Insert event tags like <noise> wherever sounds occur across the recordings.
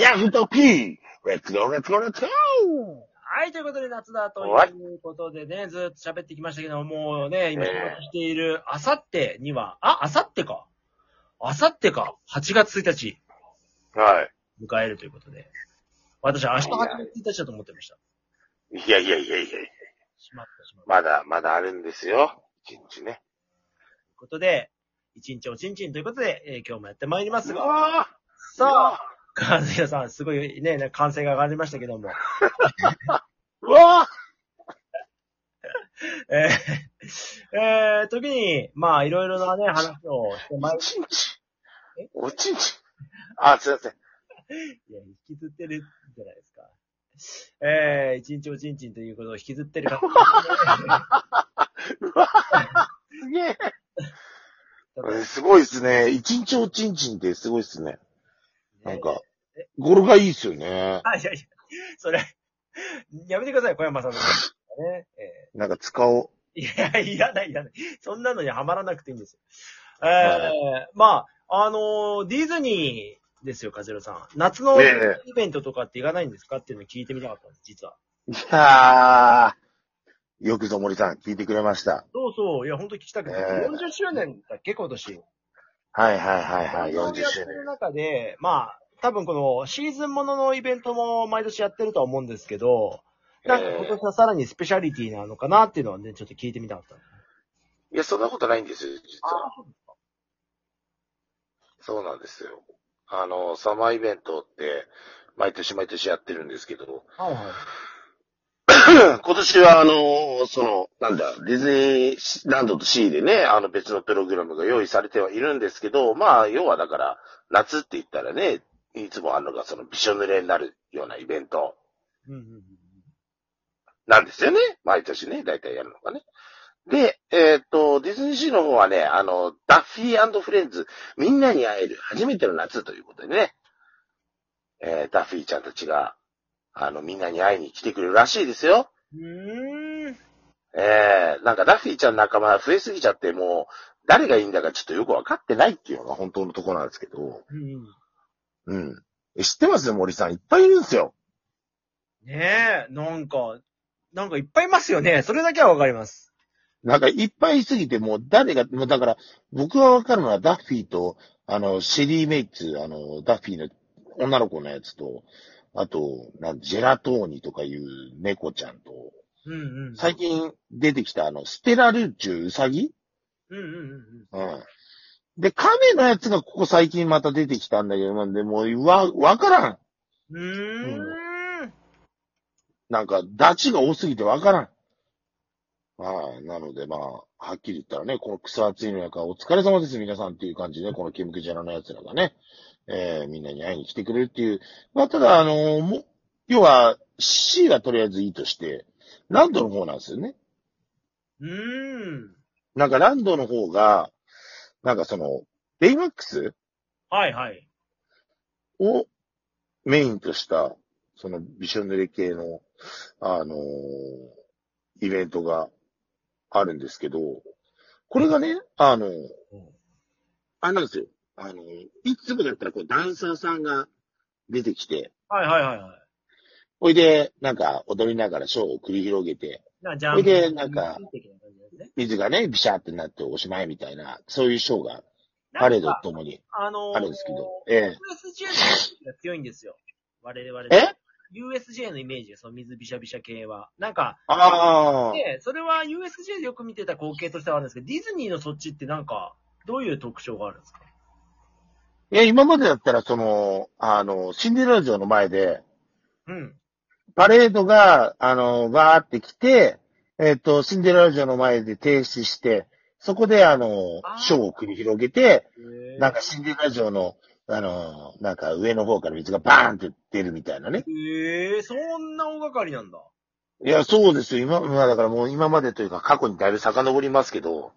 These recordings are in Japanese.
ヤフトピー Let's go Let's go Let'sツゴーはい、ということで夏だとはいいうことでね、ずっと喋ってきましたけども、もうね、今、ええしている、あさってには、あ、あさってか。あさってか。8月1日、はい。迎えるということで。私、明日8月1日だと思ってました。いやいやいやいやいやしまった、しまった。まだ、まだあるんですよ。一日ね。ということで、一日おちんちんということで、えー今日もやってまいりますが、わさあ、カズヤさん、すごいね、ね歓声が上がりましたけども、<laughs> うわ <laughs> えー、えー、時に、まあ、いろいろなね、話をしてまいおちんちん。おちんちん。あ、すいません。いや、引きずってるじゃないですか。えー、一日おちんちんということを引きずってる方、<laughs> うわすげえ。すごいですね。一日おちんちんってすごいですね。なんかえ、語呂がいいですよね。あ、いやいや、それ、やめてください、小山さんの。ね、えなんか使おう。ーいや、いらない、いらない。そんなのにはまらなくていいんですよ。えー、はまあ、あのーディズニーですよ、カジロさん。夏のねイベントとかって行かないんですかっていうのを聞いてみたかったんです、実は。いやー、よくぞ森さん聞いてくれました。そうそう、いや、本当に聞きたくて。ええ40周年だっけ、今年。はいはいはいはい、40周年。中で、まあ、多分このシーズンもののイベントも毎年やってるとは思うんですけど、なんか今年はさらにスペシャリティなのかなっていうのはね、ちょっと聞いてみたかった。いや、そんなことないんですよ、実は。そうなんですよ。あの、サマーイベントって、毎年毎年やってるんですけど、はいはい。<laughs> 今年はあの、その、なんだ、ディズニーランドとシーでね、あの別のプログラムが用意されてはいるんですけど、まあ、要はだから、夏って言ったらね、いつもあるのがそのびしょ濡れになるようなイベントなんですよね。毎年ね、大体やるのがね。で、えーっと、ディズニーシーの方はね、あの、ダッフィーフレンズ、みんなに会える初めての夏ということでね、えー、ダッフィーちゃんたちが、あの、みんなに会いに来てくれるらしいですよ。うーん。えー、なんかダッフィーちゃんの仲間増えすぎちゃって、もう、誰がいいんだかちょっとよくわかってないっていうのが本当のところなんですけど、うん。うん。え知ってますよ、森さん。いっぱいいるんですよ。ねえ、なんか、なんかいっぱいいますよね。それだけはわかります。なんかいっぱいいすぎて、もう誰が、もうだから、僕がわかるのはダッフィーと、あの、シェリー・メイツ、あの、ダッフィーの女の子のやつと、あと、なんジェラトーニとかいう猫ちゃんと、うんうん。最近出てきたあの、ステラルーチュウサギ？うんうんうんうん。で、亀のやつがここ最近また出てきたんだけど、なんで、もう、わ、わからん。うん。うーん。なんか、ダチが多すぎてわからん。はい。なので、まあ、はっきり言ったらね、この草暑いの中、お疲れ様です、皆さんっていう感じで、このケムクジャラの奴らがね、えー、みんなに会いに来てくれるっていう。まあ、ただ、あのも、要は、C はとりあえずいいとして、ランドの方なんですよね。うーん。なんか、ランドの方が、なんかその、ベイマックスはいはい。をメインとした、そのびしょ濡れ系の、あのーイベントがあるんですけど、これがね、あの、あれなんですよ。あの、いつもだったらこうダンサーさんが出てきて、はいはいはいはい。ほいで、なんか踊りながらショーを繰り広げて、な、じゃあ、それでなんか的な感じですね。水がね、ビシャーってなっておしまいみたいな、そういうショーがパレードなんかともにあのー、あるんですけど、ええ USJ のイメージが強いんですよ。我々。え ?USJ のイメージその水びしゃびしゃ系は。なんか、ああ、で、それは USJ でよく見てた光景としてはあるんですけど、ディズニーのそっちってなんか、どういう特徴があるんですか？いや、今までだったら、その、あの、シンデレラ城の前で、うん。パレードが、あの、バーって来て、えっ、と、シンデレラ城の前で停止して、そこで、あのあー、ショーを繰り広げて、へなんかシンデレラ城の、あの、なんか上の方から水がバーンって出るみたいなね。えー、そんな大掛かりなんだ。いや、そうですよ。今、まあだからもう今までというか過去にだいぶ遡りますけど、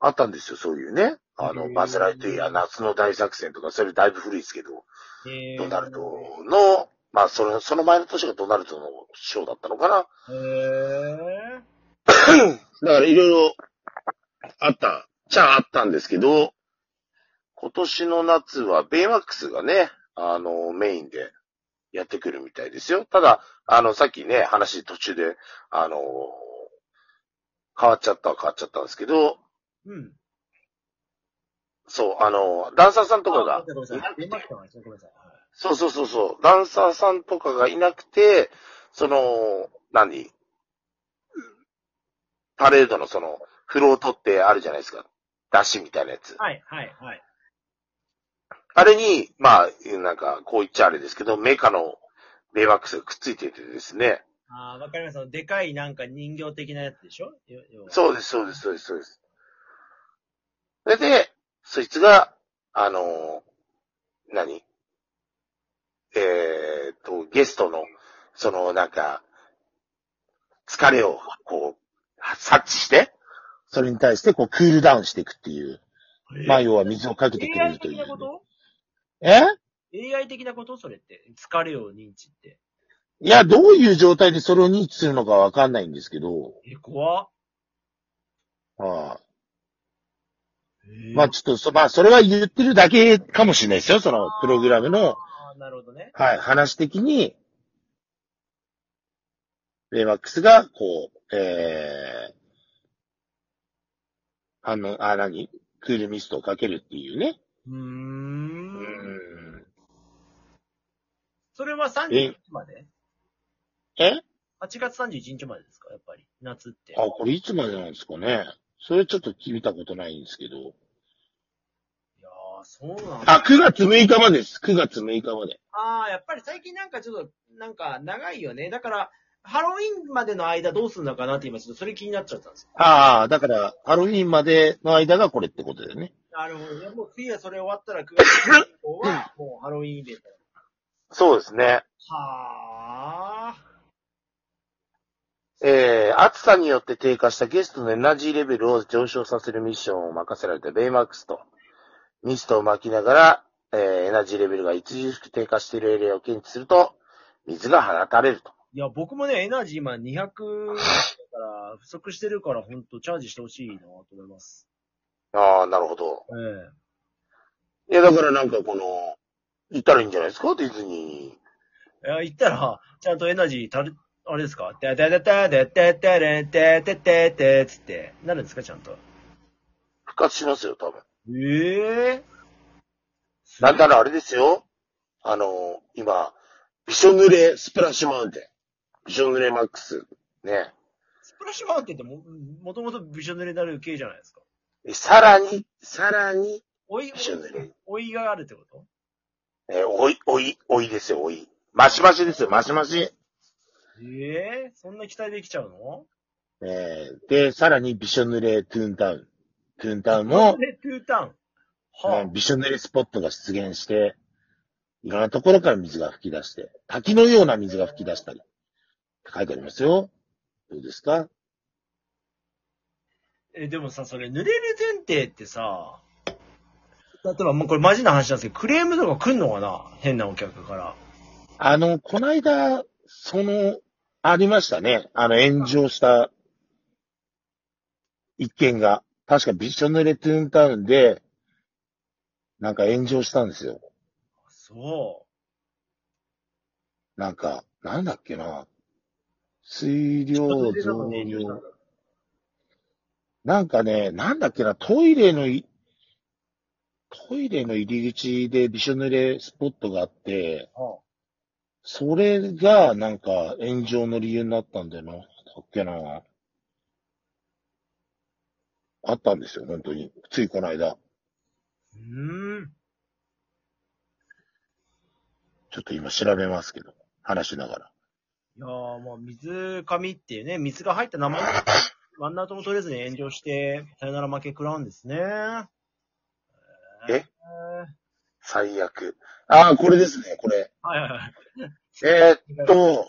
あったんですよ、そういうね。あの、バズ・ライトイヤー夏の大作戦とか、それだいぶ古いですけど、へドナルドの、まあ、その、その前の年がドナルドのショーだったのかな。へー。だからいろいろあった、ちゃあったんですけど、今年の夏はベイマックスがね、あの、メインでやってくるみたいですよ。ただ、あの、さっきね、話途中で、あの、変わっちゃったは変わっちゃったんですけど、うん。そう、あの、ダンサーさんとかがあ、ごめんなさい。出ましたわごめんなさい。はいそうそうそうそう、ダンサーさんとかがいなくて、その、何？パレードのその、フロートってあるじゃないですか。ダッシュみたいなやつ。はい、はい、はい。あれに、まあ、なんか、こう言っちゃあれですけど、メカのベイマックスがくっついててですね。ああ、わかりました。でかいなんか人形的なやつでしょ？そうです、そうです、そうです、そうです。それで、そいつが、あの、何？えーっと、ゲストの、その、なんか、疲れを、こう、察知して、それに対して、こう、クールダウンしていくっていう。まあ、要は水をかけてくれるという。的なこと？え ?AI 的なこと？それって。疲れを認知って。いや、どういう状態でそれを認知するのかわかんないんですけど、え、怖っ。はいえーまあちょっとそ、まあそれは言ってるだけかもしれないですよ。そのプログラムの、あーなるほどね。はい、話的に、ベイマックスが、こう、えー、あの、あ、何？クールミストをかけるっていうね。うー。うんん。それは31日まで？え ?8 月31日までですか？やっぱり。夏って。あ、これいつまでなんですかね。それちょっと見たことないんですけど。いやー、そうなんだ。あ、9月6日までです。9月6日まで。ああ、やっぱり最近なんかちょっと、なんか長いよね。だから、ハロウィンまでの間どうするのかなって今ちょっとそれ気になっちゃったんですよ。ああ、だから、ハロウィンまでの間がこれってことだよね。なるほどね。もう次はそれ終わったら9月以降は、もうハロウィンイベント。そうですね。はあ。えー、暑さによって低下したゲストのエナジーレベルを上昇させるミッションを任せられたベイマックスと、ミストを巻きながら、えー、エナジーレベルが著しく低下しているエリアを検知すると、水が放たれると。いや、僕もね、エナジー今200だから、不足してるから、ほんとチャージしてほしいなと思います。ああ、なるほど。えいや、だからなんかこの、行ったらいいんじゃないですか？ディズニえいや、行ったら、ちゃんとエナジーたる、あれですか？てててててててれんててててつって、なるんですかちゃんと。復活しますよ、多分。ええなんだらあれですよ。あの、今、びしょ濡れスプラッシュマウンテン。びしょ濡れマックス。ね。スプラッシュマウンテンっても、もともとびしょ濡れになる系じゃないですか。でさらに、さらに、おいび、しょ濡れ。おいがあるってことえおい、おい、おいですよ、おい。マシマシですよ、マシマシ。ええそんな期待できちゃうの？えーで、さらにびしょ濡れトゥーンタウン。トゥーンタウンも、で、トゥータウン？はうんびしょ濡れスポットが出現して、いろんなところから水が吹き出して、滝のような水が吹き出したり、って書いてありますよ。どうですか？え、でもさ、それ、濡れる前提ってさ、例えば、もうこれマジな話なんですけど、クレームとか来んのかな？変なお客から。あの、こないだ、その、ありましたね。あの、炎上した一件が、確かびしょ濡れトゥーンタウンで、なんか炎上したんですよ。そなんか、なんだっけな。水う。量増ね量。なんかね、なんだっけな、トイレのい、トイレの入り口でびしょ濡れスポットがあって、はそれがなんか炎上の理由になったんだよな。だっけな。あったんですよ、本当に。ついこの間。うーん。ちょっと今調べますけど、話しながら。いやー、まあ、水上っていうね、水が入った生ワンアウトも取れずに炎上して、さよなら負け食らうんですね。え？え最悪。ああ、これですね、これ。ーはいはいはい。えーっと、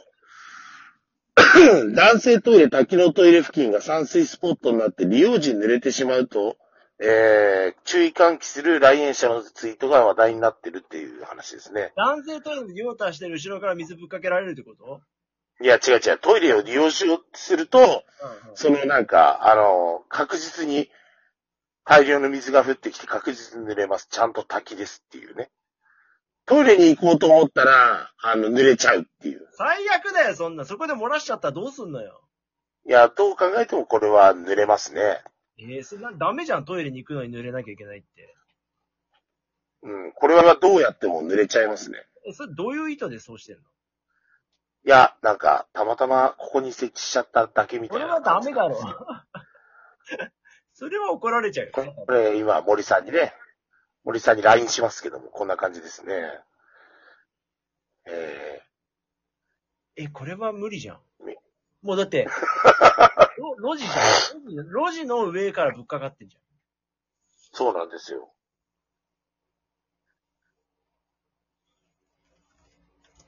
<coughs> 男性トイレ、滝のトイレ付近が散水スポットになって利用時に濡れてしまうと、えー、注意喚起する来園者のツイートが話題になってるっていう話ですね。男性トイレで用足してる後ろから水ぶっかけられるってこと？いや、違う違う。トイレを利用しようとすると、うんうん。そのなんか、あの、確実に大量の水が降ってきて確実に濡れます。ちゃんと滝ですっていうね。トイレに行こうと思ったら、あの、濡れちゃうっていう。最悪だよ、そんな。そこで漏らしちゃったらどうすんのよ。いや、どう考えてもこれは濡れますね。えー、そんな、ダメじゃん、トイレに行くのに濡れなきゃいけないって。うん。これはどうやっても濡れちゃいますね。え、それどういう意図でそうしてんの？いや、なんか、たまたまここに設置しちゃっただけみたいな。これはダメだろ。それは怒られちゃうよ。これ、今、森さんにね、森さんに LINE しますけども、こんな感じですね。ええ、これは無理じゃんみ。もうだって、<laughs> ろ路地じゃん。路地の上からぶっかかってんじー、そうなんですよ。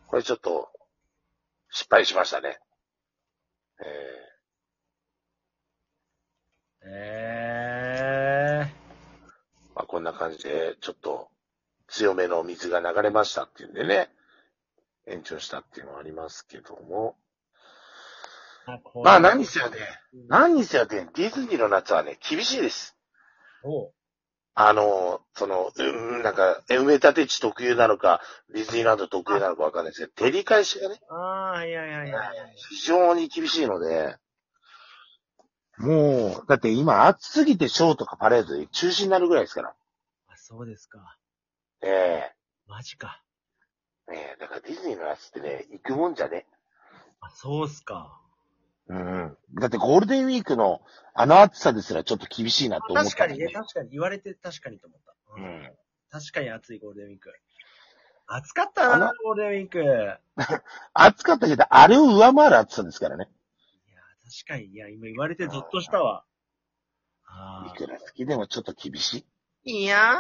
これちょっと、失敗しましたね。えゃん。えー、んな感じで、ちょっと、強めの水が流れましたっていうんでね、延長したっていうのはありますけども。まあ何せよね、何せよね、ディズニーの夏はね、厳しいです。あの、その、うん、なんか、埋め立て地特有なのか、ディズニーランド特有なのかわかんないですけど、照り返しがね、ああ、いやいやいやいや。非常に厳しいので、もう、だって今暑すぎてショーとかパレードで中止になるぐらいですから。あ、そうですか。ええマジか。ええだからディズニーの夏ってね、行くもんじゃね。あ、そうっすか。うん。だってゴールデンウィークのあの暑さですらちょっと厳しいなと思った確かにね、確かに言われて確かにと思った。う。ん。確かに暑いゴールデンウィーク。暑かったなあの、ゴールデンウィーク。いや、暑かったけど、あれを上回る暑さですからね。確かに、いや、今言われてずっとしたわ。あいくら好きでもちょっと厳しい。娘